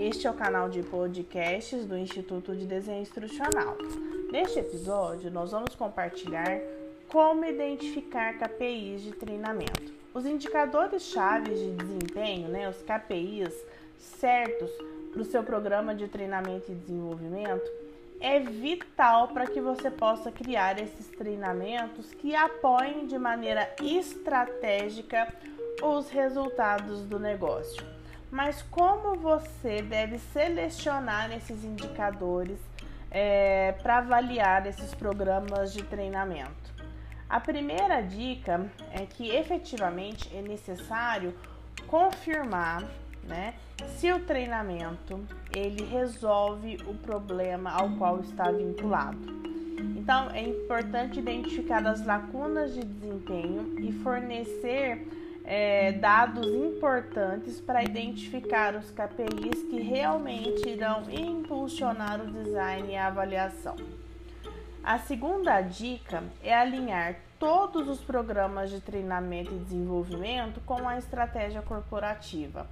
Este é o canal de podcasts do Instituto de Desenho Instrucional. Neste episódio, nós vamos compartilhar como identificar KPIs de treinamento. Os indicadores chaves de desempenho, né, os KPIs certos para o seu programa de treinamento e desenvolvimento, é vital para que você possa criar esses treinamentos que apoiem de maneira estratégica os resultados do negócio. Mas como você deve selecionar esses indicadores é, para avaliar esses programas de treinamento? A primeira dica é que efetivamente é necessário confirmar né, se o treinamento ele resolve o problema ao qual está vinculado. Então é importante identificar as lacunas de desempenho e fornecer é, dados importantes para identificar os KPIs que realmente irão impulsionar o design e a avaliação. A segunda dica é alinhar todos os programas de treinamento e desenvolvimento com a estratégia corporativa.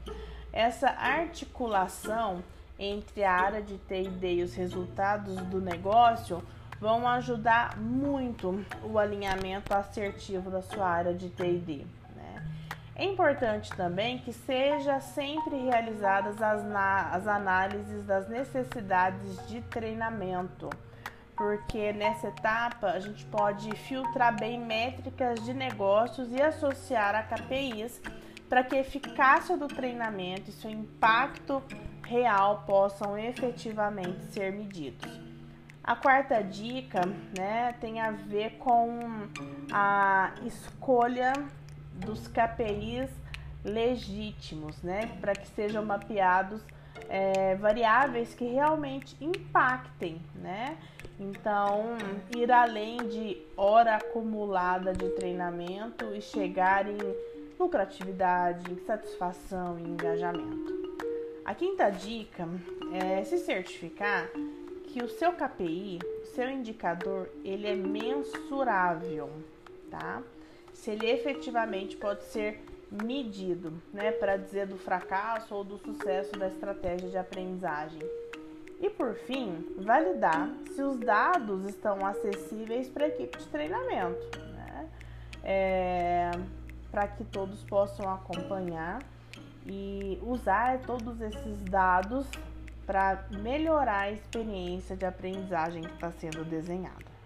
Essa articulação entre a área de TD e os resultados do negócio vão ajudar muito o alinhamento assertivo da sua área de TD. É importante também que seja sempre realizadas as, as análises das necessidades de treinamento, porque nessa etapa a gente pode filtrar bem métricas de negócios e associar a KPIs para que a eficácia do treinamento e seu impacto real possam efetivamente ser medidos. A quarta dica né, tem a ver com a escolha dos KPIs legítimos, né? Para que sejam mapeados é, variáveis que realmente impactem, né? Então, ir além de hora acumulada de treinamento e chegar em lucratividade, em satisfação e engajamento. A quinta dica é se certificar que o seu KPI, o seu indicador, ele é mensurável, tá? Se ele efetivamente pode ser medido, né, para dizer do fracasso ou do sucesso da estratégia de aprendizagem. E por fim, validar se os dados estão acessíveis para a equipe de treinamento, né, é, para que todos possam acompanhar e usar todos esses dados para melhorar a experiência de aprendizagem que está sendo desenhada.